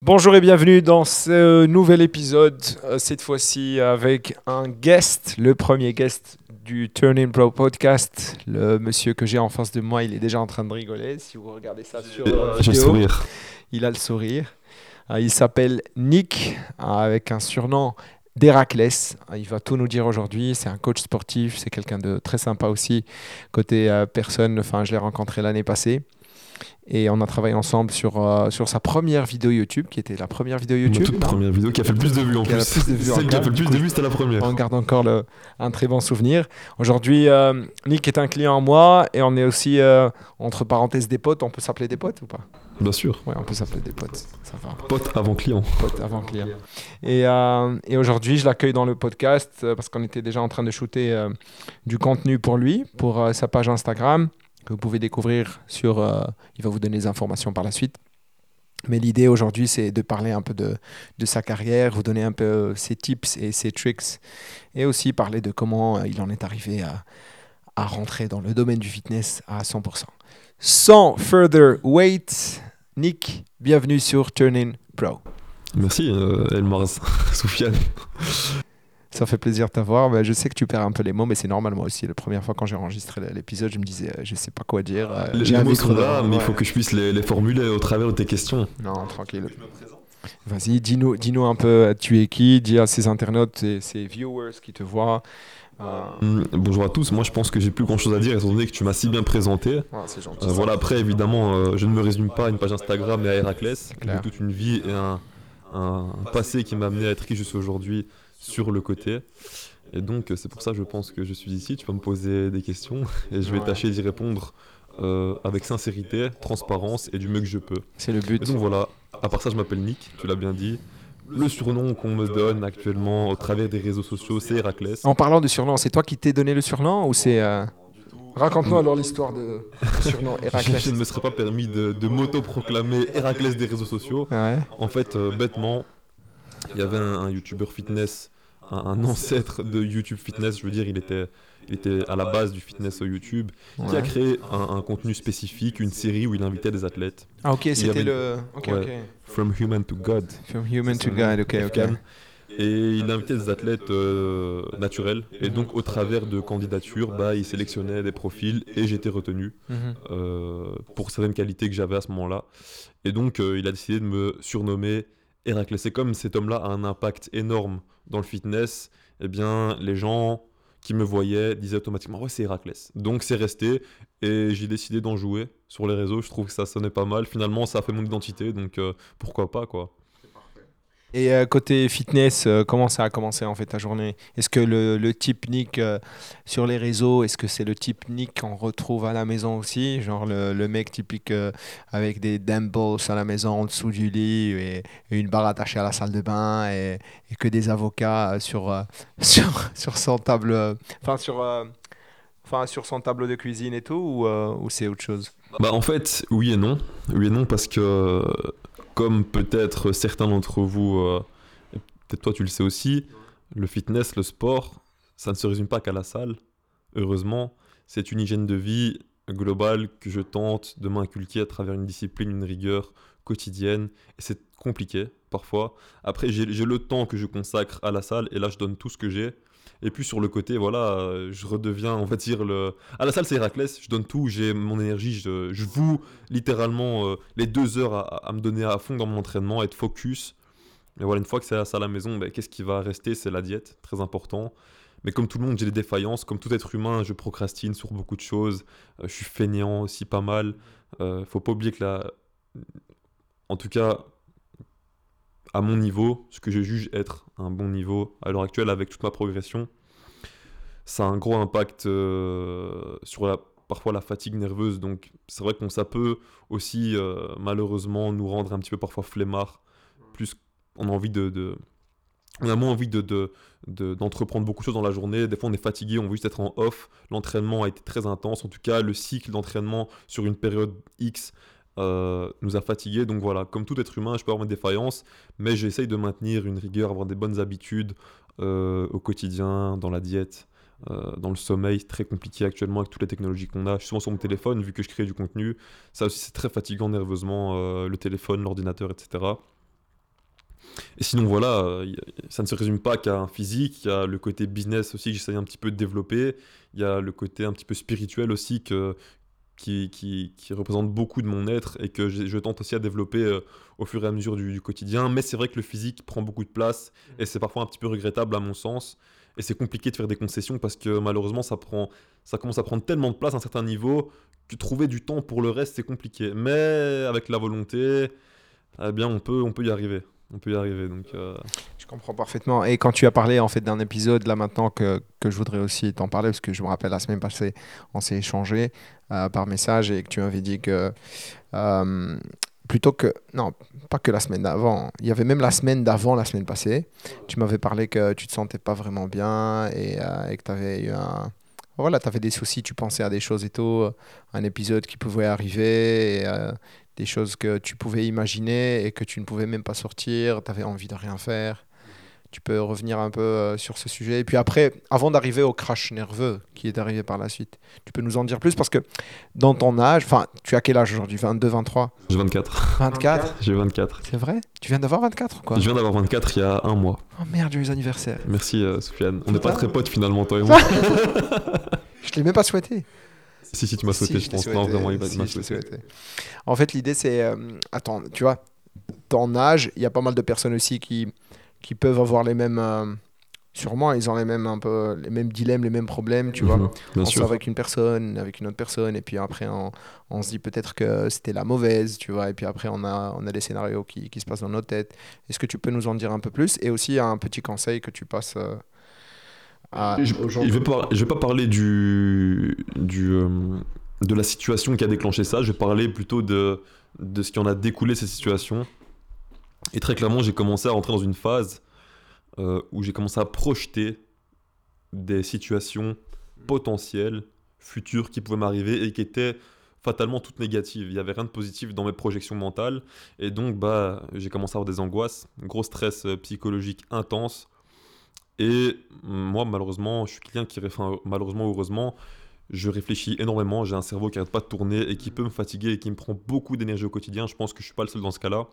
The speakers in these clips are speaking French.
Bonjour et bienvenue dans ce nouvel épisode, euh, cette fois-ci avec un guest, le premier guest du Turning Pro podcast. Le monsieur que j'ai en face de moi, il est déjà en train de rigoler. Si vous regardez ça sur euh, le sourire. il a le sourire. Euh, il s'appelle Nick, euh, avec un surnom d'Héraclès. Il va tout nous dire aujourd'hui. C'est un coach sportif, c'est quelqu'un de très sympa aussi. Côté euh, personne, enfin, je l'ai rencontré l'année passée. Et on a travaillé ensemble sur, euh, sur sa première vidéo YouTube, qui était la première vidéo YouTube. toute non première vidéo qui a fait le plus de vues en Qui a plus. le plus de vues en Celle qui a fait le plus coup. de vues, c'était la première. On garde encore le- un très bon souvenir. Aujourd'hui, euh, Nick est un client à moi et on est aussi, euh, entre parenthèses, des potes. On peut s'appeler des potes ou pas? Bien sûr. Ouais, on peut s'appeler des potes. Ça va. Pote avant client. Potes avant client. Et, et aujourd'hui, je l'accueille dans le podcast parce qu'on était déjà en train de shooter du contenu pour lui, pour sa page Instagram, vous pouvez découvrir sur. euh, il va vous donner des informations par la suite. Mais l'idée aujourd'hui, c'est de parler un peu de, sa carrière, vous donner un peu euh, ses tips et ses tricks, et aussi parler de comment euh, il en est arrivé à, rentrer dans le domaine du fitness à 100%. Sans further wait, Nick, bienvenue sur Turning Pro. Merci, euh, Soufiane. Ça fait plaisir de t'avoir. Ben, je sais que tu perds un peu les mots, mais c'est normal moi aussi. La première fois quand j'ai enregistré l'épisode, je me disais, euh, je sais pas quoi dire. euh, Les, les mots sont là, mais il faut que je puisse les, les formuler au travers de tes questions. Non, tranquille. Vas-y, dis-nous dis un peu, euh, tu es qui? Dis à ces internautes, ces, viewers qui te voient. Euh, Hum, bonjour à tous, moi je pense que j'ai plus grand chose à dire étant donné que tu m'as si bien présenté. ah, gentil. Euh, voilà, après évidemment, euh, je ne me résume pas à une page Instagram et à Héraclès. J'ai toute une vie et un, un passé qui m'a amené à être qui je suis aujourd'hui sur le côté. Et donc euh, c'est pour ça je pense que je suis ici. Tu vas me poser des questions et je vais Ouais. tâcher d'y répondre euh, avec sincérité, transparence et du mieux que je peux. C'est le Et but. donc voilà, à part ça je m'appelle Nick, tu l'as bien dit. Le surnom qu'on me donne actuellement au travers des réseaux sociaux c'est Héraclès. En parlant de surnom, c'est toi qui t'es donné le surnom ou c'est. euh, Raconte-nous alors l'histoire de du surnom Héraclès. Je ne me serais pas permis de, de m'auto-proclamer Héraclès des réseaux sociaux. Ouais. En fait, euh, bêtement, il y avait un, un youtubeur fitness, un, un ancêtre de YouTube fitness, je veux dire, il était, il était à la base du fitness YouTube, qui a créé un, un contenu spécifique, une série où il invitait des athlètes. Ah, ok, c'était le. Ouais. From Human to God. From human to God, ok, ok. Et il invitait des athlètes euh, naturels. Et donc, au travers de candidatures, bah, il sélectionnait des profils et j'étais retenu Mhm. euh, pour certaines qualités que j'avais à ce moment-là. Et donc, euh, il a décidé de me surnommer Héraclès. Et comme cet homme-là a un impact énorme dans le fitness, eh bien, les gens qui me voyaient disaient automatiquement Ouais, c'est Héraclès. Donc, c'est resté. Et j'ai décidé d'en jouer sur les réseaux. Je trouve que ça sonnait pas mal. Finalement, ça a fait mon identité. Donc, euh, pourquoi pas, quoi. Et euh, côté fitness, euh, comment ça a commencé en fait ta journée? Est-ce que le, le type Nick euh, sur les réseaux, est-ce que c'est le type Nick qu'on retrouve à la maison aussi? Genre le, le mec typique avec des dumbbells à la maison en dessous du lit et, une barre attachée à la salle de bain et, que des avocats sur, sur, sur son table, enfin sur, enfin sur son tableau de cuisine et tout ou, ou c'est autre chose? Bah en fait, oui et non. Oui et non parce que, comme peut-être certains d'entre vous, euh, peut-être toi tu le sais aussi, le fitness, le sport, ça ne se résume pas qu'à la salle. Heureusement, c'est une hygiène de vie globale que je tente de m'inculquer à travers une discipline, une rigueur quotidienne. Et c'est compliqué parfois. Après, j'ai le temps que je consacre à la salle et là, je donne tout ce que j'ai. Et puis sur le côté, voilà, euh, je redeviens, on va dire, le... À la salle, c'est Héraclès, je donne tout, j'ai mon énergie, je, je voue littéralement euh, les deux heures à, à me donner à fond dans mon entraînement, être focus. Et voilà, une fois que c'est ça à la maison, ben, qu'est-ce qui va rester? C'est la diète, très important. Mais comme tout le monde, j'ai des défaillances. Comme tout être humain, je procrastine sur beaucoup de choses. Euh, je suis feignant aussi pas mal. Euh, faut pas oublier que la... En tout cas, à mon niveau, ce que je juge être un bon niveau à l'heure actuelle avec toute ma progression, ça a un gros impact euh, sur la, parfois la fatigue nerveuse. Donc c'est vrai qu'on ça peut aussi euh, malheureusement nous rendre un petit peu parfois flemmards. Plus on a envie de, de- on a moins envie de, de- de- d'entreprendre beaucoup de choses dans la journée. Des fois on est fatigué, on veut juste être en off. L'entraînement a été très intense. En tout cas le cycle d'entraînement sur une période X euh, nous a fatigués. Donc voilà, comme tout être humain, je peux avoir mes défaillances, mais j'essaye de maintenir une rigueur, avoir des bonnes habitudes euh, au quotidien, dans la diète, euh, dans le sommeil. Très compliqué actuellement avec toutes les technologies qu'on a. Je suis souvent sur mon téléphone vu que je crée du contenu. Ça aussi, c'est très fatigant nerveusement, le téléphone, l'ordinateur, etc. Et sinon, voilà, ça ne se résume pas qu'à un physique. Il y a le côté business aussi que j'essaye un petit peu de développer. Il y a le côté un petit peu spirituel aussi que, qui, qui, qui représente beaucoup de mon être et que je, je tente aussi à développer euh, au fur et à mesure du, du quotidien. Mais c'est vrai que le physique prend beaucoup de place et c'est parfois un petit peu regrettable à mon sens. Et c'est compliqué de faire des concessions parce que malheureusement, ça, prend, ça commence à prendre tellement de place à un certain niveau que trouver du temps pour le reste, c'est compliqué. Mais avec la volonté, eh bien, on peut, on peut y arriver. On peut y arriver. Donc, euh, comprends parfaitement. Et quand tu as parlé en fait d'un épisode là maintenant que, que je voudrais aussi t'en parler, parce que je me rappelle la semaine passée, on s'est échangé euh, par message et que tu m'avais dit que euh, plutôt que non, pas que la semaine d'avant, il y avait même la semaine d'avant la semaine passée, tu m'avais parlé que tu te sentais pas vraiment bien et, euh, que tu avais eu un voilà, tu avais des soucis, tu pensais à des choses et tout, un épisode qui pouvait arriver, des choses que tu pouvais imaginer et que tu ne pouvais même pas sortir, tu avais envie de rien faire. Tu peux revenir un peu euh, sur ce sujet. Et puis après, avant d'arriver au crash nerveux qui est arrivé par la suite, tu peux nous en dire plus parce que dans ton âge, enfin, tu as quel âge aujourd'hui? 22, 23 j'ai 24. 24 J'ai 24. C'est vrai? Tu viens d'avoir 24 ou quoi? Je viens d'avoir 24 il y a un mois. Oh merde, joyeux anniversaire. Merci, euh, Soufiane. On n'est pas très potes finalement, toi et moi. Je l'ai même pas souhaité. si, si, tu m'as souhaité, Si, je pense. souhaité. Non, vraiment, il m'a- Si, souhaité. souhaité. En fait, l'idée, c'est. euh, attends, tu vois, ton âge, il y a pas mal de personnes aussi qui, qui peuvent avoir les mêmes. euh, sûrement, ils ont les mêmes, un peu, les mêmes dilemmes, les mêmes problèmes, tu vois. Mhm, on sûr. sort avec une personne, avec une autre personne, et puis après on, on se dit peut-être que c'était la mauvaise, tu vois, et puis après on a, on a des scénarios qui, qui se passent dans nos têtes. Est-ce que tu peux nous en dire un peu plus? Et aussi un petit conseil que tu passes euh, à, Je, vais pas, je vais pas parler du, du, euh, de la situation qui a déclenché ça, je vais parler plutôt de, de ce qui en a découlé ces situations. Et très clairement, j'ai commencé à rentrer dans une phase euh, où j'ai commencé à projeter des situations potentielles, futures, qui pouvaient m'arriver et qui étaient fatalement toutes négatives. Il n'y avait rien de positif dans mes projections mentales. Et donc, bah, j'ai commencé à avoir des angoisses, un gros stress euh, psychologique intense. Et moi, malheureusement, je suis quelqu'un qui, enfin, malheureusement ou heureusement, je réfléchis énormément. J'ai un cerveau qui n'arrête pas de tourner et qui peut me fatiguer et qui me prend beaucoup d'énergie au quotidien. Je pense que je suis pas le seul dans ce cas-là.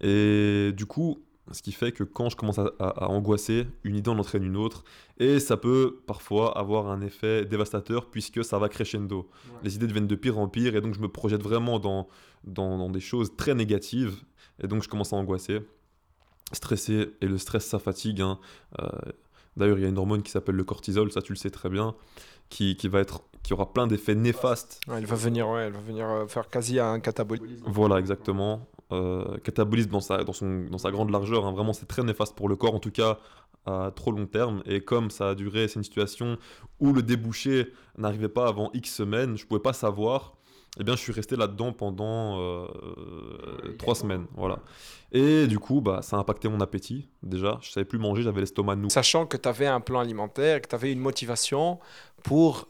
Et du coup, ce qui fait que quand je commence à, à- à angoisser, une idée en entraîne une autre. Et ça peut parfois avoir un effet dévastateur puisque ça va crescendo. Les idées deviennent de pire en pire et donc je me projette vraiment dans, dans, dans des choses très négatives. Et donc je commence à angoisser, stresser. Et le stress, ça fatigue. hein. Euh, D'ailleurs, il y a une hormone qui s'appelle le cortisol, ça tu le sais très bien, qui, qui va être, qui aura plein d'effets néfastes Ouais, elle va venir, ouais, elle va venir euh, faire quasi un catabolisme. Voilà, exactement. Euh, catabolisme dans sa, dans, son, dans sa grande largeur, hein. vraiment c'est très néfaste pour le corps, en tout cas à trop long terme. Et comme ça a duré, c'est une situation où le débouché n'arrivait pas avant X semaines, je pouvais pas savoir. Eh bien, je suis resté là-dedans pendant euh, trois semaines, voilà. Et du coup, bah, ça a impacté mon appétit. Déjà, je savais plus manger, j'avais l'estomac noueux. Sachant que tu avais un plan alimentaire, que tu avais une motivation pour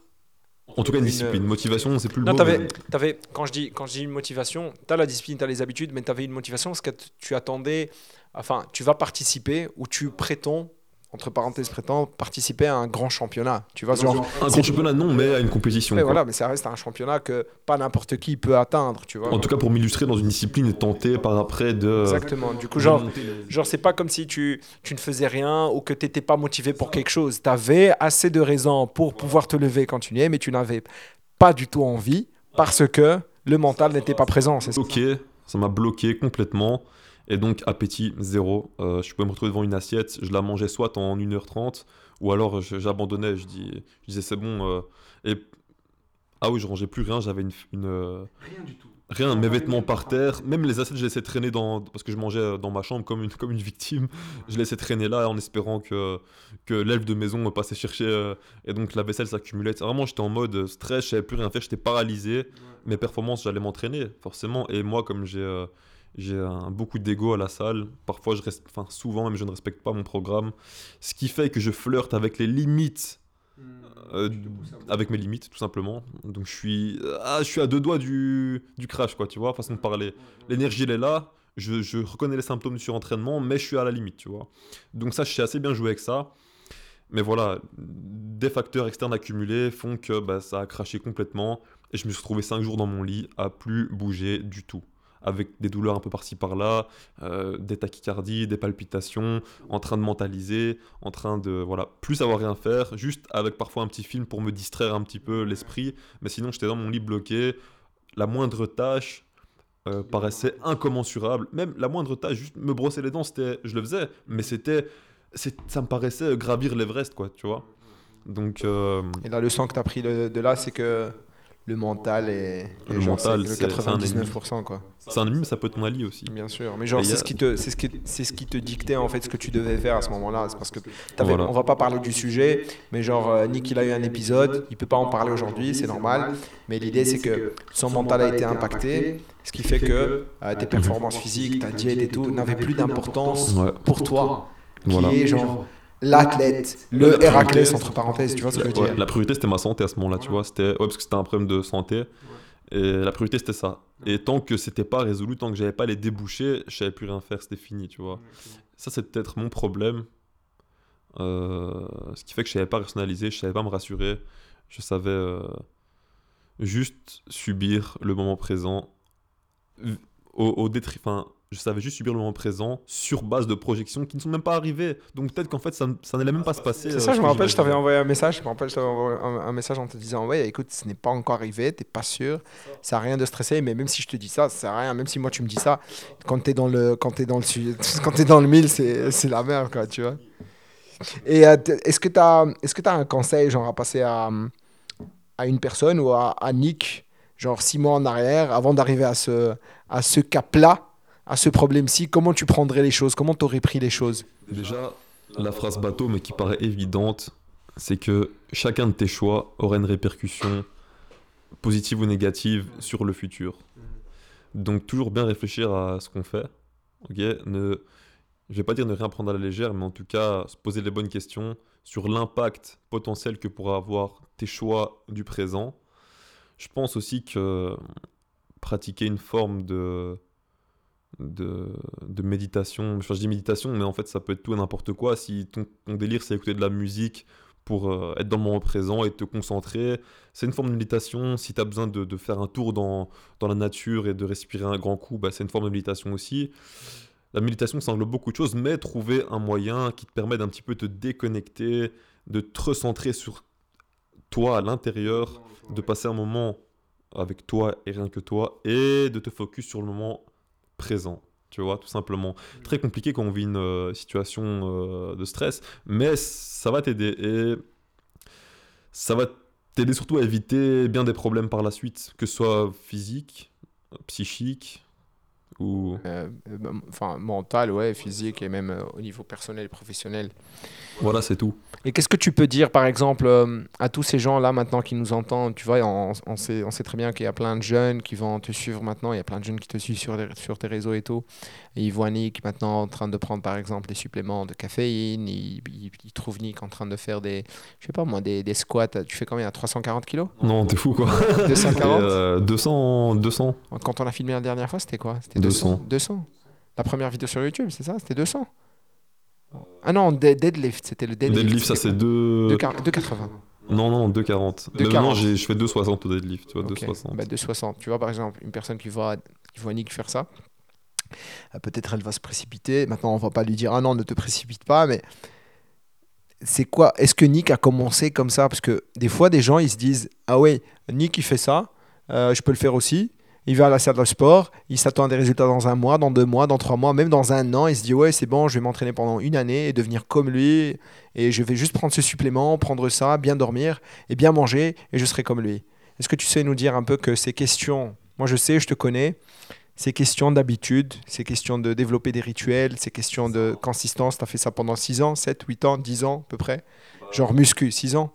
En tout cas, une Une- discipline, motivation, c'est plus le Non, mot. mais- quand, je dis, quand je dis une motivation, tu as la discipline, tu as les habitudes, mais tu avais une motivation parce que tu attendais, enfin, tu vas participer ou tu prétends, entre parenthèses prétends, participer à un grand championnat. Tu vois, genre, Un grand championnat, non, mais à une compétition. mais quoi. voilà, mais ça reste un championnat que pas n'importe qui peut atteindre, tu vois. En tout cas, pour m'illustrer dans une discipline et tenter par après de. Exactement. Du coup, genre, genre c'est pas comme si tu, tu ne faisais rien ou que tu n'étais pas motivé pour quelque chose. Tu avais assez de raisons pour pouvoir te lever quand tu mais tu n'avais pas du tout envie parce que le mental n'était pas présent. Bloqué, ça m'a bloqué complètement. Et donc, appétit, zéro. Euh, je pouvais me retrouver devant une assiette, je la mangeais soit en 1h30, ou alors j'abandonnais, je, dis, je disais c'est bon. euh, et ah oui, je rangeais plus rien, j'avais une. une, Rien du tout. Rien, mes vêtements par terre, même les assiettes, je laissais traîner dans. Parce que je mangeais euh, dans ma chambre comme une, comme une victime. Je laissais traîner là en espérant que, que l'elfe de maison me passait chercher. et donc la vaisselle s'accumulait. Vraiment, j'étais en mode stress, je savais plus rien faire, j'étais paralysé. Mes performances, j'allais m'entraîner, forcément. Et moi, comme j'ai j'ai beaucoup d'ego à la salle, parfois, je reste, enfin souvent même, je ne respecte pas mon programme. Ce qui fait que je flirte avec les limites euh, avec mes limites tout simplement. Donc je suis ah, je suis à deux doigts du, du crash quoi tu vois façon de parler. L'énergie elle est là. Je, je reconnais les symptômes du surentraînement mais je suis à la limite tu vois. Donc ça je sais assez bien jouer avec ça. Mais voilà des facteurs externes accumulés font que bah, ça a craché complètement. Et je me suis retrouvé cinq jours dans mon lit à plus bouger du tout avec des douleurs un peu par-ci par-là, euh, des tachycardies, des palpitations, en train de mentaliser, en train de voilà, plus savoir rien faire, juste avec parfois un petit film pour me distraire un petit peu l'esprit, mais sinon j'étais dans mon lit bloqué, la moindre tâche euh, paraissait incommensurable, même la moindre tâche, juste me brosser les dents, c'était, je le faisais, mais c'était, ça me paraissait gravir l'Everest, quoi, tu vois. Donc, euh, Et la leçon que tu as pris de, de là, c'est que le mental est, Le genre, mental, c'est c'est- le c'est un 99% quoi. c'est un ennemi, mais ça peut être ton allié aussi. Bien sûr, mais genre c'est a- ce qui te c'est ce qui c'est ce qui te dictait en fait ce que tu devais faire à ce moment-là, c'est parce que Voilà. on va pas parler du sujet, mais genre euh, Nick il a eu un épisode, il peut pas en parler aujourd'hui, c'est normal, mais l'idée c'est que son mental a été impacté, ce qui fait que euh, tes performances physiques, ta diète et tout n'avaient plus d'importance Ouais. pour toi, qui Voilà. est genre l'athlète, le Héraclès entre parenthèses, tu vois ce que je veux Ouais, dire la priorité c'était ma santé à ce moment-là, tu vois. C'était ouais, parce que c'était un problème de santé. Et la priorité c'était ça. Et tant que c'était pas résolu, tant que j'avais pas les débouchés, je savais plus rien faire, c'était fini, tu vois. Ça c'est peut-être mon problème. Euh, ce qui fait que je savais pas rationaliser, je savais pas me rassurer. Je savais euh, juste subir le moment présent au, au détri- enfin, je savais juste subir le moment présent sur base de projections qui ne sont même pas arrivées. Donc peut-être qu'en fait ça, ça n'allait même pas se passer. C'est euh, ça, je ce me rappelle, je t'avais envoyé un message. Je me rappelle, je t'avais envoyé un, un message en te disant Ouais, écoute, ce n'est pas encore arrivé, t'es pas sûr, ça à rien de stresser, mais même si je te dis ça, ça sert à rien. Même si moi tu me dis ça, quand t'es dans le, quand t'es dans le, quand t'es dans le mille, c'est, c'est la merde, quoi, tu vois. Et euh, est-ce que t'as, est-ce que t'as un conseil, genre, à passer à, à une personne ou à, à Nick, genre six mois en arrière, avant d'arriver à ce, à ce cap-là, à ce problème-ci, comment tu prendrais les choses Comment t'aurais pris les choses Déjà, la phrase bateau, mais qui paraît évidente, c'est que chacun de tes choix aura une répercussion positive ou négative sur le futur. Donc toujours bien réfléchir à ce qu'on fait. Ok, ne, je vais pas dire ne rien prendre à la légère, mais en tout cas se poser les bonnes questions sur l'impact potentiel que pourra avoir tes choix du présent. Je pense aussi que pratiquer une forme de de, de méditation. Enfin, je dis méditation, mais en fait, ça peut être tout et n'importe quoi. Si ton, ton délire, c'est écouter de la musique pour euh, être dans le moment présent et te concentrer, c'est une forme de méditation. Si tu as besoin de, de faire un tour dans, dans la nature et de respirer un grand coup, bah, c'est une forme de méditation aussi. La méditation, ça englobe beaucoup de choses, mais trouver un moyen qui te permet d'un petit peu te déconnecter, de te recentrer sur toi à l'intérieur, de passer un moment avec toi et rien que toi, et de te focus sur le moment présent. Tu vois, tout simplement. Très compliqué quand on vit une euh, situation euh, de stress, mais ça va t'aider. Et ça va t'aider surtout à éviter bien des problèmes par la suite, que ce soit physique, psychique ou. Euh, euh, enfin, mental, ouais, physique et même euh, au niveau personnel et professionnel. Voilà, c'est tout. Et qu'est-ce que tu peux dire, par exemple, euh, à tous ces gens-là maintenant qui nous entendent? Tu vois, on, on sait, on sait très bien qu'il y a plein de jeunes qui vont te suivre maintenant. Il y a plein de jeunes qui te suivent sur, les- sur tes réseaux et tout. Et ils voient Nick maintenant en train de prendre, par exemple, des suppléments de caféine. Ils, ils- ils trouvent Nick en train de faire des, je sais pas moi, des, des squats. Tu fais combien? 340 kilos? Non, t'es fou quoi. 240 Et, euh, 200, 200. Quand on a filmé la dernière fois, c'était quoi? C'était 200. 200. La première vidéo sur YouTube, c'est ça C'était 200 Ah non, de- deadlift, c'était le deadlift. Deadlift, ça c'est 2. 2,80. Non, non, 2,40. 2,40. Maintenant, je fais 2,60 au deadlift, tu vois, Ok. 2,60. Bah, 2,60. Tu vois, par exemple, une personne qui voit, qui voit Nick faire ça, euh, peut-être elle va se précipiter. Maintenant, on va pas lui dire ah non, ne te précipite pas, mais c'est quoi Est-ce que Nick a commencé comme ça? Parce que des fois, des gens ils se disent ah ouais, Nick il fait ça, euh, je peux le faire aussi. Il va à la salle de sport, il s'attend à des résultats dans un mois, dans deux mois, dans trois mois, même dans un an. Il se dit ouais, c'est bon, je vais m'entraîner pendant une année et devenir comme lui. Et je vais juste prendre ce supplément, prendre ça, bien dormir et bien manger et je serai comme lui. Est-ce que tu sais nous dire un peu que ces questions, moi je sais, je te connais, ces questions d'habitude, ces questions de développer des rituels, ces questions de consistance, tu as fait ça pendant 6 ans, 7, 8 ans, 10 ans à peu près? Genre muscu, 6 ans?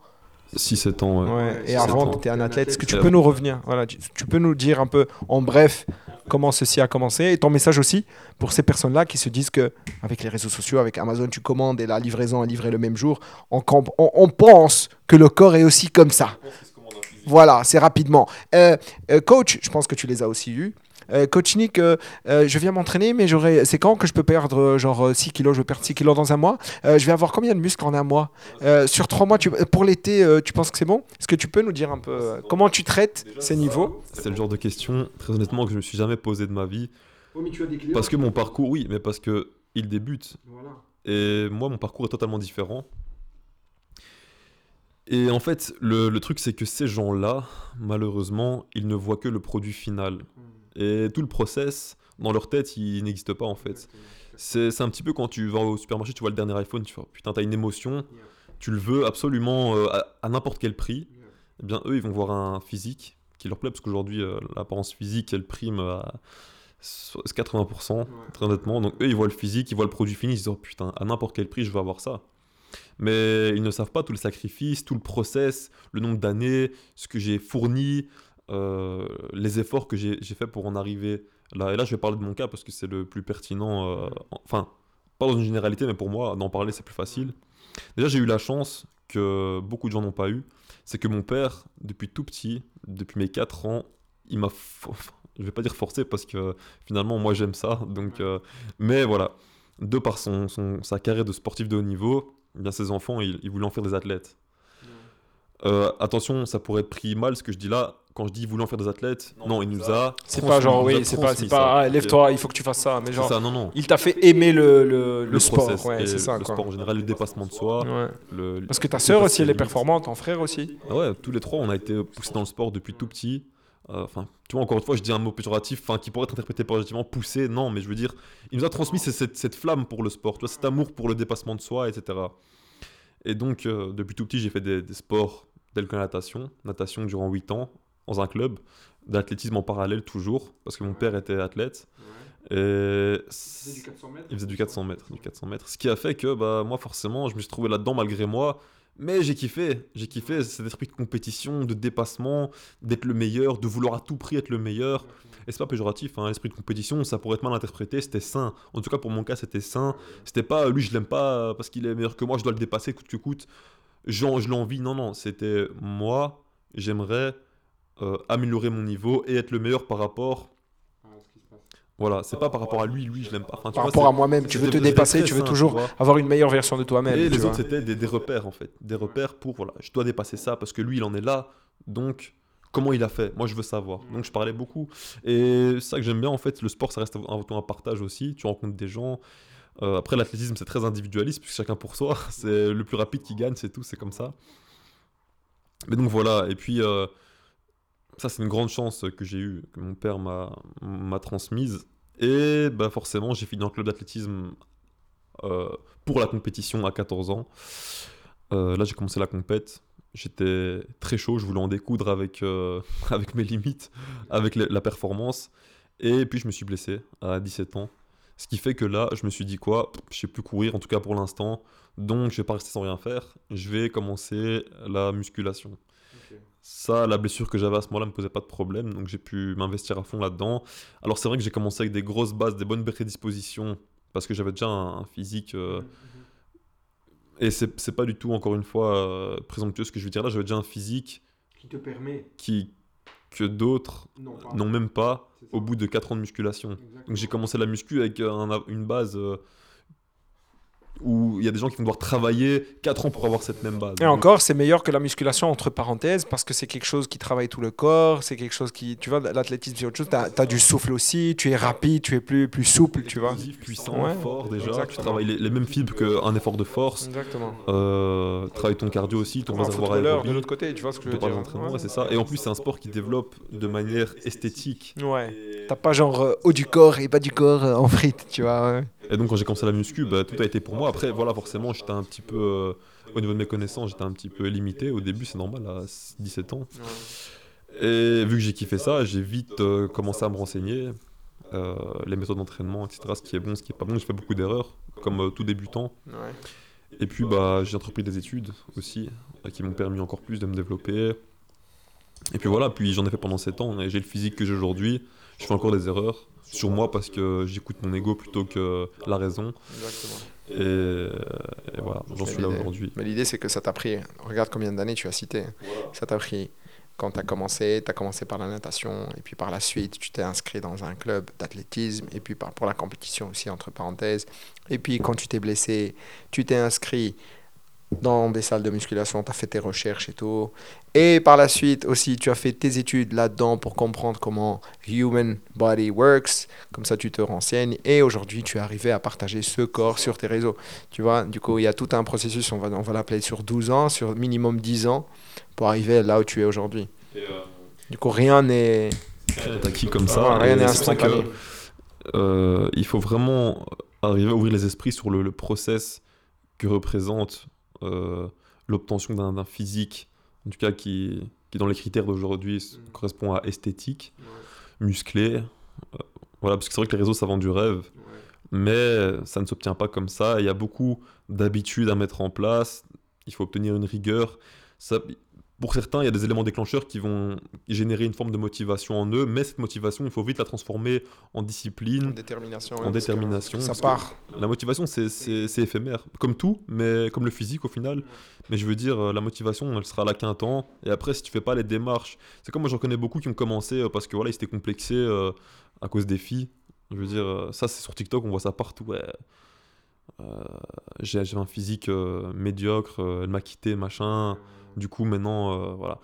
6-7 ans, ouais. Ouais. Et avant, tu étais un athlète. Est-ce que tu peux nous revenir voilà, tu, tu peux nous dire un peu en bref comment ceci a commencé et ton message aussi pour ces personnes-là qui se disent que avec les réseaux sociaux, avec Amazon, tu commandes et la livraison est livrée le même jour, on, comp- on, on pense que le corps est aussi comme ça. Voilà, c'est rapidement. Euh, euh, coach, je pense que tu les as aussi eus. Euh, Coach Nick, euh, euh, je viens m'entraîner, mais j'aurais, c'est quand que je peux perdre euh, genre euh, 6 kilos? Je veux perdre 6 kilos dans un mois. Euh, je vais avoir combien de muscles en un mois? Euh, Sur 3 mois, tu, pour l'été, euh, tu penses que c'est bon? Est-ce que tu peux nous dire un peu euh, comment tu traites ces niveaux? C'est le genre de question, très honnêtement, que je me suis jamais posé de ma vie. Parce que mon parcours, oui, mais parce que il débute. Et moi, mon parcours est totalement différent. Et en fait, le, le truc, c'est que ces gens-là, malheureusement, ils ne voient que le produit final. Et tout le process, dans leur tête, il n'existe pas en fait. C'est un petit peu quand tu vas au supermarché, tu vois le dernier iPhone, tu vois, putain, t'as une émotion, tu le veux absolument euh, à, à n'importe quel prix. Eh bien, eux, ils vont voir un physique qui leur plaît, parce qu'aujourd'hui, euh, l'apparence physique, elle prime à so- 80%, très honnêtement. Donc, eux, ils voient le physique, ils voient le produit fini, ils se disent, oh putain, à n'importe quel prix, je veux avoir ça. Mais ils ne savent pas tout le sacrifice, tout le process, le nombre d'années, ce que j'ai fourni, euh, les efforts que j'ai fait pour en arriver là. Et là, je vais parler de mon cas parce que c'est le plus pertinent. euh, enfin, pas dans une généralité, mais pour moi, d'en parler, c'est plus facile. Déjà, j'ai eu la chance que beaucoup de gens n'ont pas eu. C'est que mon père, depuis tout petit, depuis mes 4 ans, il m'a. Je vais pas dire forcé parce que finalement, moi, j'aime ça. Donc, euh, mais voilà, de par son, son- sa carrière de sportif de haut niveau, eh bien ses enfants, ils, ils voulaient en faire des athlètes. Euh, attention, ça pourrait être pris mal ce que je dis là. Quand je dis voulait en faire des athlètes, non, il nous a. C'est pas genre, oui, c'est pas, pas, ça. ah, lève-toi, il faut que tu fasses ça. Mais genre, ça, non, non. il t'a fait aimer le, le, le sport. process Ouais, et c'est ça, le quoi. sport en général, le dépassement de soi. Ouais. le- Parce que ta sœur aussi, elle est performante, ton frère aussi. Ah ouais, tous les trois, on a été poussés dans le sport depuis tout petit. Euh, Enfin, tu vois, encore une fois, je dis un mot péjoratif, enfin, qui pourrait être interprété positivement, poussé, non, mais je veux dire, il nous a transmis cette, cette- cette flamme pour le sport, tu vois, cet amour pour le dépassement de soi, etc. Et donc, euh, depuis tout petit, j'ai fait des, des sports tels que la natation, natation durant 8 ans, dans un club, d'athlétisme en parallèle toujours, parce que mon père était athlète. Et il faisait du 400 mètres, du 400 mètres. Ce qui a fait que bah, moi, forcément, je me suis trouvé là-dedans malgré moi. Mais j'ai kiffé, j'ai kiffé cet esprit de compétition, de dépassement, d'être le meilleur, de vouloir à tout prix être le meilleur. Et c'est pas péjoratif, hein, l'esprit de compétition, ça pourrait être mal interprété, c'était sain. En tout cas, pour mon cas, c'était sain. C'était pas lui, je l'aime pas parce qu'il est meilleur que moi, je dois le dépasser coûte que coûte. Je l'envie, non, non, c'était moi, j'aimerais euh, améliorer mon niveau et être le meilleur par rapport. Voilà, c'est pas par rapport à lui, lui, je l'aime pas. Enfin, tu Par vois, rapport à moi-même, tu veux te dépasser, tu veux sain, toujours avoir une meilleure version de toi-même. Et les vois. autres, c'était des, des repères en fait. Des repères pour, voilà, je dois dépasser ça parce que lui, il en est là. Donc, comment il a fait? Moi, je veux savoir. Donc, je parlais beaucoup. Et c'est ça que j'aime bien en fait. Le sport, ça reste avant tout un partage aussi. Tu rencontres des gens. Euh, après, l'athlétisme, c'est très individualiste puisque chacun pour soi. C'est le plus rapide qui gagne, c'est tout. C'est comme ça. Mais donc, voilà. Et puis, euh, ça, c'est une grande chance que j'ai eue, que mon père m'a transmise. Et bah, forcément, j'ai fini le club d'athlétisme euh, pour la compétition à 14 ans. Là, j'ai commencé la compète. J'étais très chaud, je voulais en découdre avec, avec mes limites, avec la performance. Et puis, je me suis blessé à 17 ans. Ce qui fait que là, je me suis dit quoi Je sais plus courir, en tout cas pour l'instant. Donc, je vais pas rester sans rien faire. Je vais commencer la musculation. Ça, la blessure que j'avais à ce moment-là me posait pas de problème, donc j'ai pu m'investir à fond là-dedans. Alors c'est vrai que j'ai commencé avec des grosses bases, des bonnes prédispositions, parce que j'avais déjà un, un physique... euh, et c'est c'est pas du tout, encore une fois, euh, présomptueux ce que je veux dire là, j'avais déjà un physique Qui te permet qui, que d'autres n'ont même pas au bout de 4 ans de musculation. Donc j'ai commencé la muscu avec un- une base euh, où il y a des gens qui vont devoir travailler 4 ans pour avoir cette même base. Et encore, c'est meilleur que la musculation, entre parenthèses, parce que c'est quelque chose qui travaille tout le corps, c'est quelque chose qui, tu vois, l'athlétisme, c'est autre chose, tu as, du souffle aussi, tu es rapide, tu es plus, plus souple, tu vois. Puissant, Ouais, fort déjà. Tu exactement. travailles les, les mêmes fibres qu'un effort de force. Exactement. Euh, travaille ton cardio aussi, ton réservoir footballeur de aérobie. l'autre côté, tu vois ce que je veux dire. ouais, c'est ça. Et en plus, c'est un sport qui développe de manière esthétique. Ouais. T'as pas genre euh, haut du corps et bas du corps euh, en frites, tu vois. ouais. Et donc, quand j'ai commencé la muscu, bah, tout a été pour moi. Après, voilà, forcément, j'étais un petit peu. euh, au niveau de mes connaissances, j'étais un petit peu limité. Au début, c'est normal, à 17 ans. Et vu que j'ai kiffé ça, j'ai vite euh, commencé à me renseigner. euh, les méthodes d'entraînement, etc. Ce qui est bon, ce qui est pas bon. J'ai fait beaucoup d'erreurs, comme euh, tout débutant. Ouais. Et puis, bah, j'ai entrepris des études aussi, qui m'ont permis encore plus de me développer. Et puis voilà, puis j'en ai fait pendant 7 ans, et j'ai le physique que j'ai aujourd'hui. Je fais encore des erreurs sur moi parce que j'écoute mon ego plutôt que la raison. Exactement. Et, et voilà, j'en suis là aujourd'hui. Mais l'idée, c'est que ça t'a pris, regarde combien d'années tu as cité. Ça t'a pris quand tu as commencé, tu as commencé par la natation, et puis par la suite, tu t'es inscrit dans un club d'athlétisme, et puis pour la compétition aussi, entre parenthèses. Et puis quand tu t'es blessé, tu t'es inscrit dans des salles de musculation, tu as fait tes recherches et tout. Et par la suite aussi, tu as fait tes études là-dedans pour comprendre comment human body works. Comme ça, tu te renseignes. Et aujourd'hui, tu es arrivé à partager ce corps sur tes réseaux. Tu vois, du coup, il y a tout un processus, on va, on va l'appeler sur 12 ans, sur minimum 10 ans, pour arriver là où tu es aujourd'hui. Euh, du coup, rien n'est... acquis comme ça. rien n'est instantané. Euh, il faut vraiment arriver à ouvrir les esprits sur le, le process que représente l'obtention d'un physique, en tout cas qui, qui dans les critères d'aujourd'hui mm. correspond à esthétique, musclé. Euh, voilà, parce que c'est vrai que les réseaux, ça vend du rêve, mais ça ne s'obtient pas comme ça. Il y a beaucoup d'habitudes à mettre en place. Il faut obtenir une rigueur. Ça, pour certains, il y a des éléments déclencheurs qui vont générer une forme de motivation en eux, mais cette motivation, il faut vite la transformer en discipline, en détermination. En détermination ça part. La motivation, c'est éphémère, comme tout, mais comme le physique au final. Mais je veux dire, euh, la motivation, elle sera là qu'un temps. Et après, si tu fais pas les démarches, c'est comme moi, j'en connais beaucoup qui ont commencé euh, parce que voilà, ils s'étaient complexés euh, à cause des filles. Je veux dire, ça, c'est sur TikTok, on voit ça partout. Ouais. J'ai un physique médiocre, elle m'a quitté, machin. Du coup, maintenant, euh, voilà.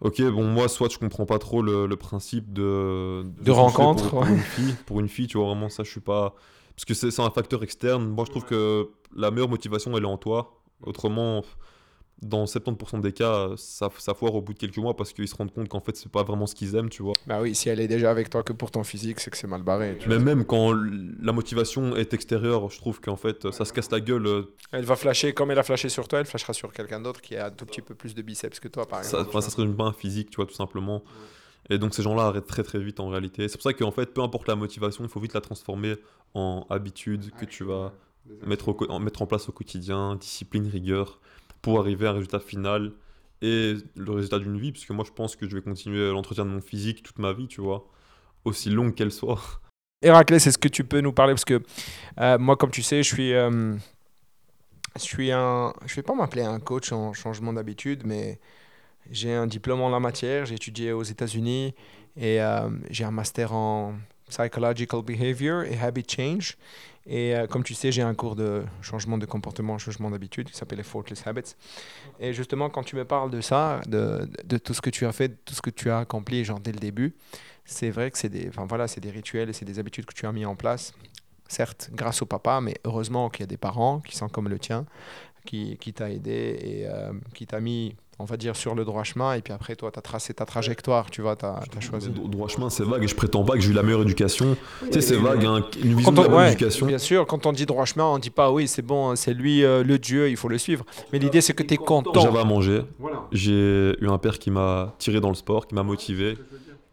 Ok, bon, moi, soit je comprends pas trop le, principe de, de, rencontre pour, une fille. Pour une fille, tu vois, vraiment, ça, je suis pas. Parce que c'est un facteur externe. Moi, je trouve que la meilleure motivation, elle est en toi. Autrement, dans 70% des cas, ça, ça, foire au bout de quelques mois parce qu'ils se rendent compte qu'en fait, c'est pas vraiment ce qu'ils aiment, tu vois. Bah oui, si elle est déjà avec toi que pour ton physique, c'est que c'est mal barré. Mais même quand la motivation est extérieure, je trouve qu'en fait, ça se casse la gueule. Euh. Elle va flasher comme elle a flashé sur toi, elle flashera sur quelqu'un d'autre qui a un tout petit peu plus de biceps que toi, par exemple. Ça, ça serait pas un physique, tu vois, tout simplement. Et donc ces gens-là arrêtent très très vite en réalité. C'est pour ça qu'en fait, peu importe la motivation, il faut vite la transformer en habitude que tu vas mettre, mettre en place au quotidien, discipline, rigueur pour arriver à un résultat final et le résultat d'une vie, puisque moi je pense que je vais continuer l'entretien de mon physique toute ma vie, tu vois, aussi longue qu'elle soit. Héraclès, est-ce que tu peux nous parler Parce que euh, moi, comme tu sais, je suis, euh, je suis un. Je vais pas m'appeler un coach en changement d'habitude, mais j'ai un diplôme en la matière. J'ai étudié aux États-Unis et euh, j'ai un master en psychological behavior et habit change. Et euh, comme tu sais, j'ai un cours de changement de comportement, changement d'habitude qui s'appelle les Fortless Habits. Et justement, quand tu me parles de ça, de, de, tout ce que tu as fait, tout ce que tu as accompli, genre dès le début, c'est vrai que c'est des, voilà, des rituels et c'est des habitudes que tu as mis en place. Certes, grâce au papa, mais heureusement qu'il y a des parents qui sont comme le tien, qui, qui t'a aidé et euh, qui t'a mis on va dire, sur le droit chemin. Et puis après, toi, tu as tracé ta trajectoire, tu vois, tu as, choisi. Le droit chemin, c'est vague et je prétends pas que j'ai eu la meilleure éducation. tu sais, c'est vague, hein, une vision de la éducation. Bien sûr, quand on dit droit chemin, on dit pas, oui, c'est bon, c'est lui euh, le Dieu, il faut le suivre. Mais l'idée, c'est que tu es content. J'avais à manger. J'ai eu un père qui m'a tiré dans le sport, qui m'a motivé.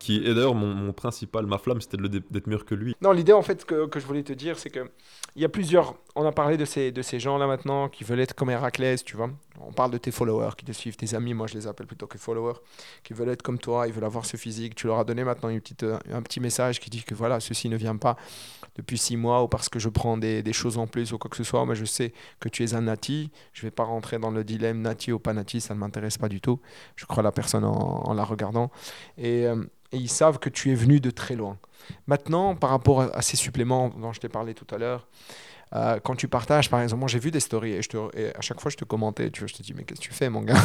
Qui, et d'ailleurs, mon, principal, ma flamme, c'était d'être meilleur que lui. Non, l'idée, en fait, que, que je voulais te dire, c'est que il y a plusieurs. On a parlé de ces, de ces gens-là maintenant qui veulent être comme Héraclès, tu vois. On parle de tes followers qui te suivent, tes amis, moi je les appelle plutôt que followers, qui veulent être comme toi, ils veulent avoir ce physique. Tu leur as donné maintenant une petite, euh, un petit message qui dit que voilà, ceci ne vient pas depuis six mois ou parce que je prends des, des choses en plus ou quoi que ce soit. Moi je sais que tu es un nati. Je ne vais pas rentrer dans le dilemme nati ou pas nati, ça ne m'intéresse pas du tout. Je crois la personne en, la regardant. Et, euh, ils savent que tu es venu de très loin. Maintenant, par rapport à ces suppléments dont je t'ai parlé tout à l'heure, euh, quand tu partages, par exemple, moi j'ai vu des stories et, à chaque fois je te commentais, tu vois, je te dis, mais qu'est-ce que tu fais, mon gars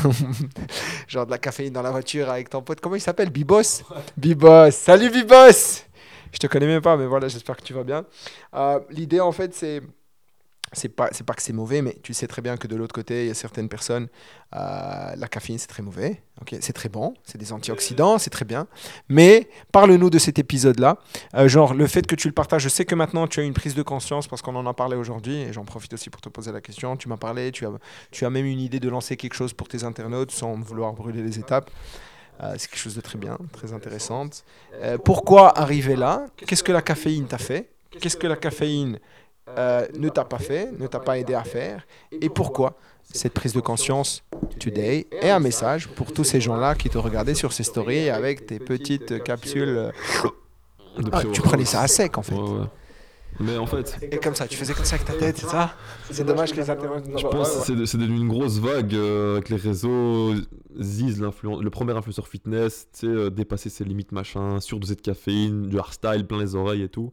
Genre de la caféine dans la voiture avec ton pote, comment il s'appelle? Bibos? Bibos. Salut Bibos! Je te connais même pas, mais voilà, j'espère que tu vas bien. Euh, l'idée, en fait, c'est c'est pas c'est pas que c'est mauvais mais tu sais très bien que de l'autre côté il y a certaines personnes euh, la caféine c'est très mauvais ok? C'est très bon c'est des antioxydants c'est très bien. Mais parle-nous de cet épisode là euh, genre le fait que tu le partages je sais que maintenant tu as une prise de conscience parce qu'on en a parlé aujourd'hui et j'en profite aussi pour te poser la question. Tu m'as parlé tu as tu as même une idée de lancer quelque chose pour tes internautes sans vouloir brûler les étapes. Euh, c'est quelque chose de très bien très intéressante pourquoi arriver là? Qu'est-ce que la caféine t'a fait? Qu'est-ce que la caféine euh, ne t'a pas fait, ne t'a pas aidé à faire, et pourquoi cette prise de conscience today est un message pour tous ces gens-là qui te regardaient sur ces stories avec tes petites capsules. Ah, tu prenais ça à sec en fait. Mais en fait, Et comme ça, tu faisais comme ça avec ta tête, c'est ça? C'est dommage que les je pense que c'est de- c'est devenu une grosse vague euh, avec les réseaux. Ziz, le premier influenceur fitness, tu sais, euh, dépasser ses limites, machin, surdosé de caféine, du hardstyle plein les oreilles et tout.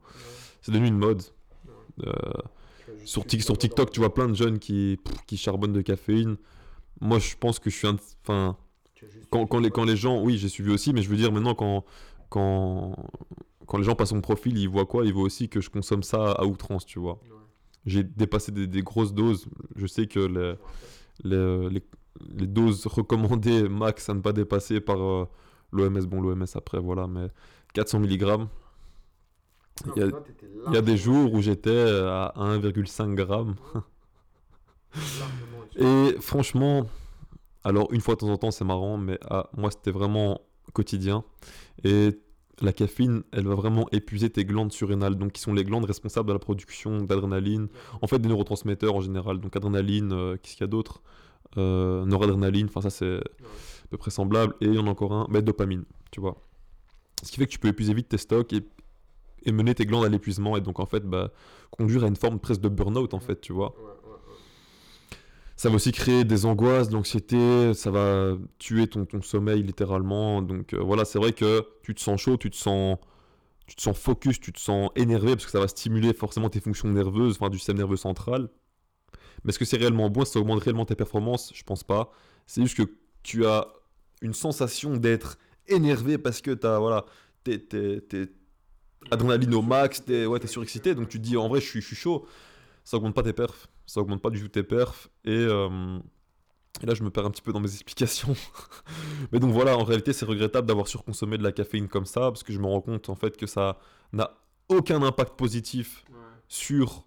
C'est devenu une mode. Euh, sur, sur TikTok, tu vois plein de jeunes qui, qui charbonnent de caféine. Moi, je pense que je suis un. Enfin, quand, quand les, quand les gens. Oui, j'ai suivi aussi, mais je veux dire, maintenant, quand, quand, quand les gens passent mon profil, ils voient quoi? Ils voient aussi que je consomme ça à outrance, tu vois. J'ai dépassé des, des grosses doses. Je sais que les, les, les, les doses recommandées max à ne pas dépasser par l'OMS, bon, l'OMS après, voilà, mais 400 mg. Il y a, il y a des jours où j'étais à 1,5 g. Et franchement, alors une fois de temps en temps c'est marrant, mais ah, moi c'était vraiment quotidien. Et la caféine, elle va vraiment épuiser tes glandes surrénales, donc qui sont les glandes responsables de la production d'adrénaline, en fait des neurotransmetteurs en général, donc adrénaline, euh, qu'est-ce qu'il y a d'autre? Euh, Noradrénaline, enfin ça c'est à peu près semblable, et il y en a encore un, mais dopamine, tu vois. Ce qui fait que tu peux épuiser vite tes stocks et, et mener tes glandes à l'épuisement, et donc en fait bah, conduire à une forme presque de burn-out en fait, tu vois. Ça va aussi créer des angoisses, de l'anxiété, ça va tuer ton, ton sommeil littéralement. Donc euh, voilà, c'est vrai que tu te sens chaud, tu te sens, tu te sens focus, tu te sens énervé parce que ça va stimuler forcément tes fonctions nerveuses, enfin du système nerveux central. Mais est-ce que c'est réellement bon, ça augmente réellement tes performances? Je pense pas. C'est juste que tu as une sensation d'être énervé parce que tu as, voilà, t'es, t'es- t'es adrénaline au max, t'es, ouais, t'es surexcité, donc tu te dis en vrai je suis, je suis chaud. Ça augmente pas tes perfs, ça augmente pas du tout tes perfs. Et, euh, et là je me perds un petit peu dans mes explications. Mais donc voilà, en réalité c'est regrettable d'avoir surconsommé de la caféine comme ça, parce que je me rends compte en fait que ça n'a aucun impact positif sur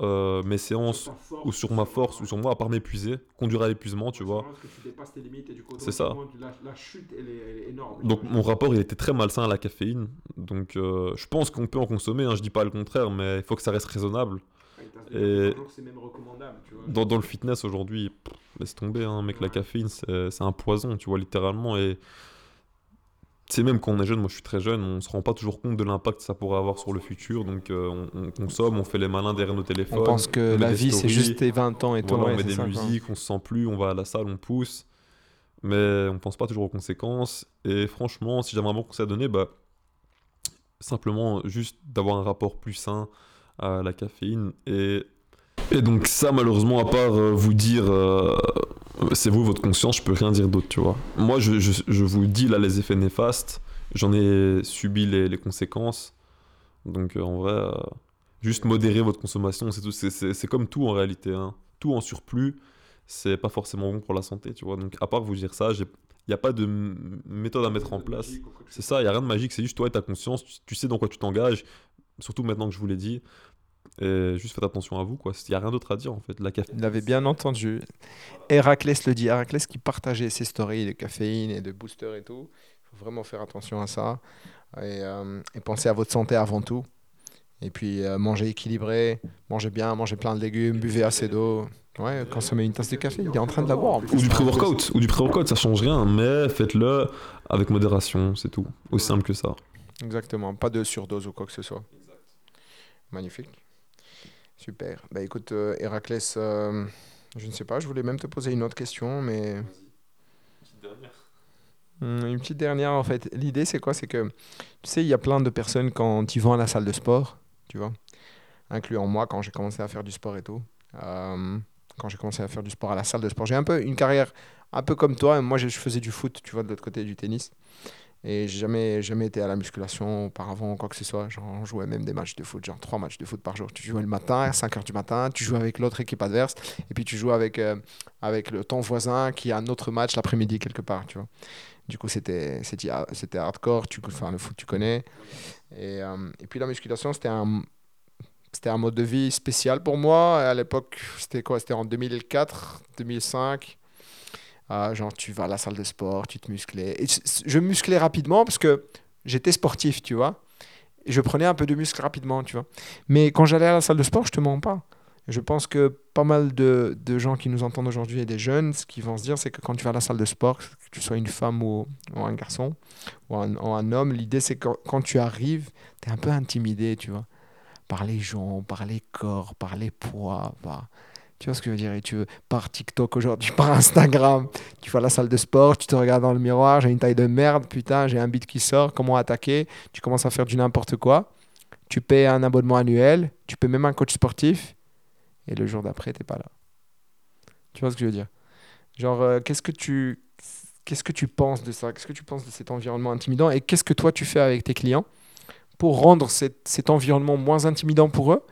euh, mes séances ou sur ma force ou sur moi, à part m'épuiser, conduire à l'épuisement, tu vois. C'est ça. La, chute, elle est, énorme. Donc mon rapport il était très malsain à la caféine. Donc euh, je pense qu'on peut en consommer, hein, je dis pas le contraire, mais il faut que ça reste raisonnable. Et- c'est même recommandable, tu vois. Dans, dans le fitness aujourd'hui, laisse tomber, hein, mec, la caféine c'est c'est un poison, tu vois, littéralement. Et c'est même quand on est jeune, moi je suis très jeune, on se rend pas toujours compte de l'impact que ça pourrait avoir sur le futur. Donc euh, on, on consomme, on fait les malins derrière nos téléphones. On pense que on la vie, c'est juste tes 20 ans et toi, Voilà, ouais, on met des musiques, on se sent plus, on va à la salle, on pousse. Mais on pense pas toujours aux conséquences. Et franchement, si j'avais un bon conseil à donner, bah, simplement juste d'avoir un rapport plus sain à la caféine. Et, et donc ça, malheureusement, à part euh, vous dire, euh, c'est vous, votre conscience, je peux rien dire d'autre, tu vois. Moi, je, je, vous dis là les effets néfastes. J'en ai subi les, les conséquences. Donc euh, en vrai, euh, juste modérer votre consommation, c'est tout. C'est- comme tout en réalité. hein. Tout en surplus, c'est pas forcément bon pour la santé, tu vois. Donc à part vous dire ça, il n'y a pas de méthode à mettre en place. C'est ça, il n'y a rien de magique, c'est juste toi et ta conscience, tu sais dans quoi tu t'engages, surtout maintenant que je vous l'ai dit. Et juste faites attention à vous, quoi. Il n'y a rien d'autre à dire en fait. La café... Il l'avait bien entendu. Héraclès le dit. Héraclès qui partageait ses stories de caféine et de booster et tout. Il faut vraiment faire attention à ça. Et, euh, et penser à votre santé avant tout. Et puis euh, manger équilibré, manger bien, manger plein de légumes, buvez assez d'eau. Ouais, consommer une tasse de café, il est en train de l'avoir. en plus. Ou du pré-workout, ou du pré-workout, ça change rien, mais faites-le avec modération, c'est tout. Aussi simple que ça. Exactement, pas de surdose ou quoi que ce soit. Magnifique. Super. Bah écoute, euh, Héraclès, euh, je ne sais pas, je voulais même te poser une autre question, mais. Hmm, Une petite dernière en fait. L'idée c'est quoi? C'est que tu sais, il y a plein de personnes quand ils vont à la salle de sport, tu vois, incluant moi quand j'ai commencé à faire du sport et tout. Euh, quand j'ai commencé à faire du sport à la salle de sport, j'ai un peu une carrière un peu comme toi. Moi, je faisais du foot, tu vois, de l'autre côté du tennis. Et j'ai jamais, jamais été à la musculation auparavant quoi que ce soit. Genre, on jouait même des matchs de foot, genre trois matchs de foot par jour. Tu jouais le matin à 5h du matin, tu joues avec l'autre équipe adverse, et puis tu joues avec, euh, avec le, ton voisin qui a un autre match l'après-midi quelque part, tu vois. Du coup, c'était hardcore, tu, enfin, le foot, tu connais. Et, euh, et puis la musculation, c'était un, c'était un mode de vie spécial pour moi. À l'époque, c'était quoi? C'était en 2004, 2005. Ah, genre, tu vas à la salle de sport, tu te musclais. Je musclais rapidement parce que j'étais sportif, tu vois. Je prenais un peu de muscle rapidement, tu vois. Mais quand j'allais à la salle de sport, je te mens pas. Je pense que pas mal de, de gens qui nous entendent aujourd'hui et des jeunes, ce qu'ils vont se dire, c'est que quand tu vas à la salle de sport, que tu sois une femme ou, un garçon ou un, homme, l'idée c'est que quand, quand tu arrives, tu es un peu intimidé, tu vois. par les gens, par les corps, par les poids. Par... Tu vois ce que je veux dire? Et tu veux, par TikTok aujourd'hui, par Instagram, tu vas à la salle de sport, tu te regardes dans le miroir, j'ai une taille de merde, putain, j'ai un bit qui sort, comment attaquer? Tu commences à faire du n'importe quoi. Tu payes un abonnement annuel, tu payes même un coach sportif, et le jour d'après, t'es pas là. Tu vois ce que je veux dire? Genre, euh, qu'est-ce que tu qu'est-ce que tu penses de ça? Qu'est-ce que tu penses de cet environnement intimidant? Et qu'est-ce que toi tu fais avec tes clients pour rendre cet environnement moins intimidant pour eux?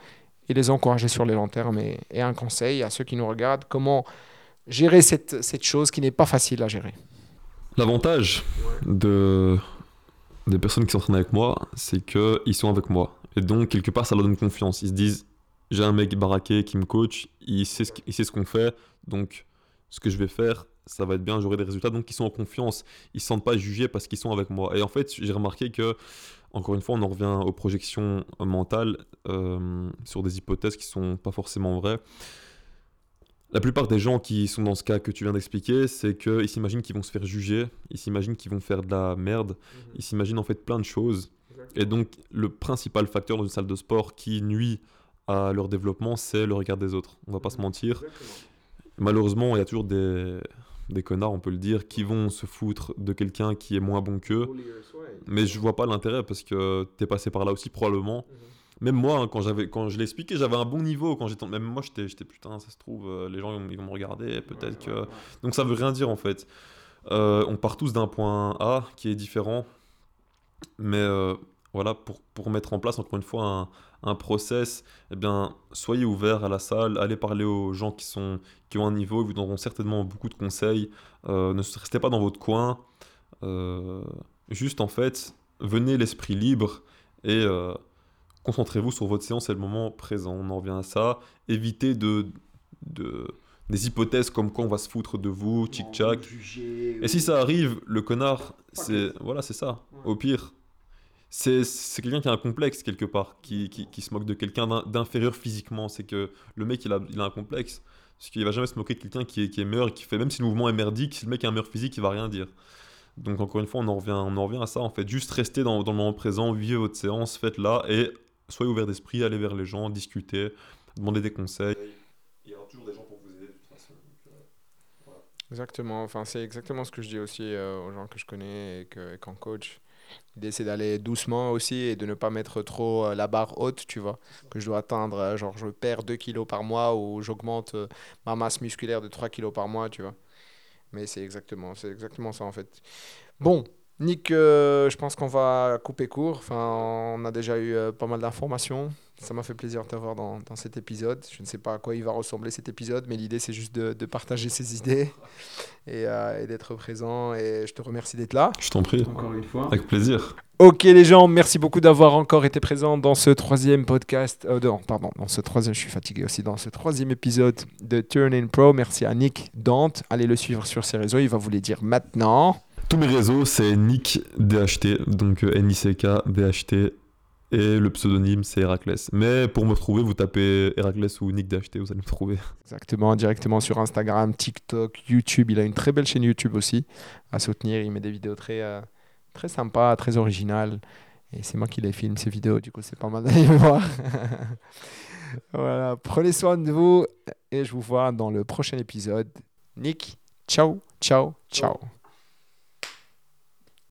Et les encourager sur les longs termes et, un conseil à ceux qui nous regardent, comment gérer cette, cette chose qui n'est pas facile à gérer L'avantage de, des personnes qui s'entraînent avec moi, c'est qu'ils sont avec moi. Et donc, quelque part, ça leur donne confiance. Ils se disent, j'ai un mec baraqué qui me coach, il sait ce, sait ce qu'on fait, donc ce que je vais faire, ça va être bien, j'aurai des résultats. Donc, ils sont en confiance. Ils ne se sentent pas jugés parce qu'ils sont avec moi. Et en fait, j'ai remarqué que, encore une fois, on en revient aux projections mentales euh, sur des hypothèses qui ne sont pas forcément vraies. La plupart des gens qui sont dans ce cas que tu viens d'expliquer, c'est qu'ils s'imaginent qu'ils vont se faire juger, ils s'imaginent qu'ils vont faire de la merde, mhm. ils s'imaginent en fait plein de choses. Et donc, le principal facteur dans une salle de sport qui nuit à leur développement, c'est le regard des autres. On va pas se mentir. Malheureusement, il y a toujours des, des connards, on peut le dire, qui vont se foutre de quelqu'un qui est moins bon qu'eux. Mais je vois pas l'intérêt parce que tu es passé par là aussi probablement. Mhm. Même moi, hein, quand, j'avais, quand je l'ai expliqué, j'avais un bon niveau. Quand j'étais, même moi, j'étais, j'étais putain, ça se trouve, euh, les gens ils vont me regarder, peut-être que. Donc ça veut rien dire en fait. Euh, on part tous d'un point A qui est différent. Mais euh, voilà, pour, pour, mettre en place encore une fois un, un process, eh bien, soyez ouverts à la salle, allez parler aux gens qui, sont, qui ont un niveau, ils vous donneront certainement beaucoup de conseils. Euh, ne restez pas dans votre coin. Euh, juste en fait, venez l'esprit libre et euh, concentrez-vous sur votre séance et le moment présent. On en revient à ça. Évitez de, de des hypothèses comme quoi on va se foutre de vous, tic-tac. Et si ça arrive, le connard, c'est voilà, c'est ça. Au pire, c'est quelqu'un qui a un complexe quelque part, qui, qui, se moque de quelqu'un d'inférieur physiquement. C'est que le mec, il a, il a un complexe. Parce qu'il va jamais se moquer de quelqu'un qui est, qui est meilleur, qui fait, même si le mouvement est merdique, si le mec a un meilleur physique, il va rien dire. Donc encore une fois, on en revient, on en revient à ça en fait. Juste rester dans, dans le moment présent, vivez votre séance, faites-la et soyez ouvert d'esprit, allez vers les gens, discutez, demandez des conseils. Il y aura toujours des gens pour vous aider de toute façon. Euh, exactement, enfin, c'est exactement ce que je dis aussi euh, aux gens que je connais et qu'en coach. L'idée, c'est d'aller doucement aussi et de ne pas mettre trop euh, la barre haute, tu vois. Que je dois atteindre, euh, genre, je perds 2 kilos par mois ou j'augmente euh, ma masse musculaire de 3 kilos par mois, tu vois. Mais c'est exactement, c'est exactement ça, en fait. Bon, Nick, je pense qu'on va couper court. Enfin, on a déjà eu pas mal d'informations. Ça m'a fait plaisir de t'avoir dans, dans, cet épisode. Je ne sais pas à quoi il va ressembler cet épisode, mais l'idée c'est juste de, de, partager ses idées et, euh, et d'être présent. Et je te remercie d'être là. Je t'en prie. Encore une fois. Avec plaisir. Ok les gens, merci beaucoup d'avoir encore été présents dans ce troisième podcast. Euh, non, pardon, dans ce troisième, je suis fatigué aussi, dans ce troisième épisode de Turn In Pro. Merci à Nick Dante. Allez le suivre sur ses réseaux, il va vous les dire maintenant. Tous mes réseaux, c'est Nick DHT, donc euh, N-I-C-K DHT et le pseudonyme, c'est Héraclès. Mais pour me trouver, vous tapez Héraclès ou Nick DHT, vous allez me trouver. Exactement, directement sur Instagram, TikTok, YouTube. Il a une très belle chaîne YouTube aussi à soutenir. Il met des vidéos très, euh, très sympas, très originales. Et c'est moi qui les filme, ces vidéos. Du coup, c'est pas mal d'aller voir. voilà, prenez soin de vous et je vous vois dans le prochain épisode. Nick, ciao, ciao, ciao.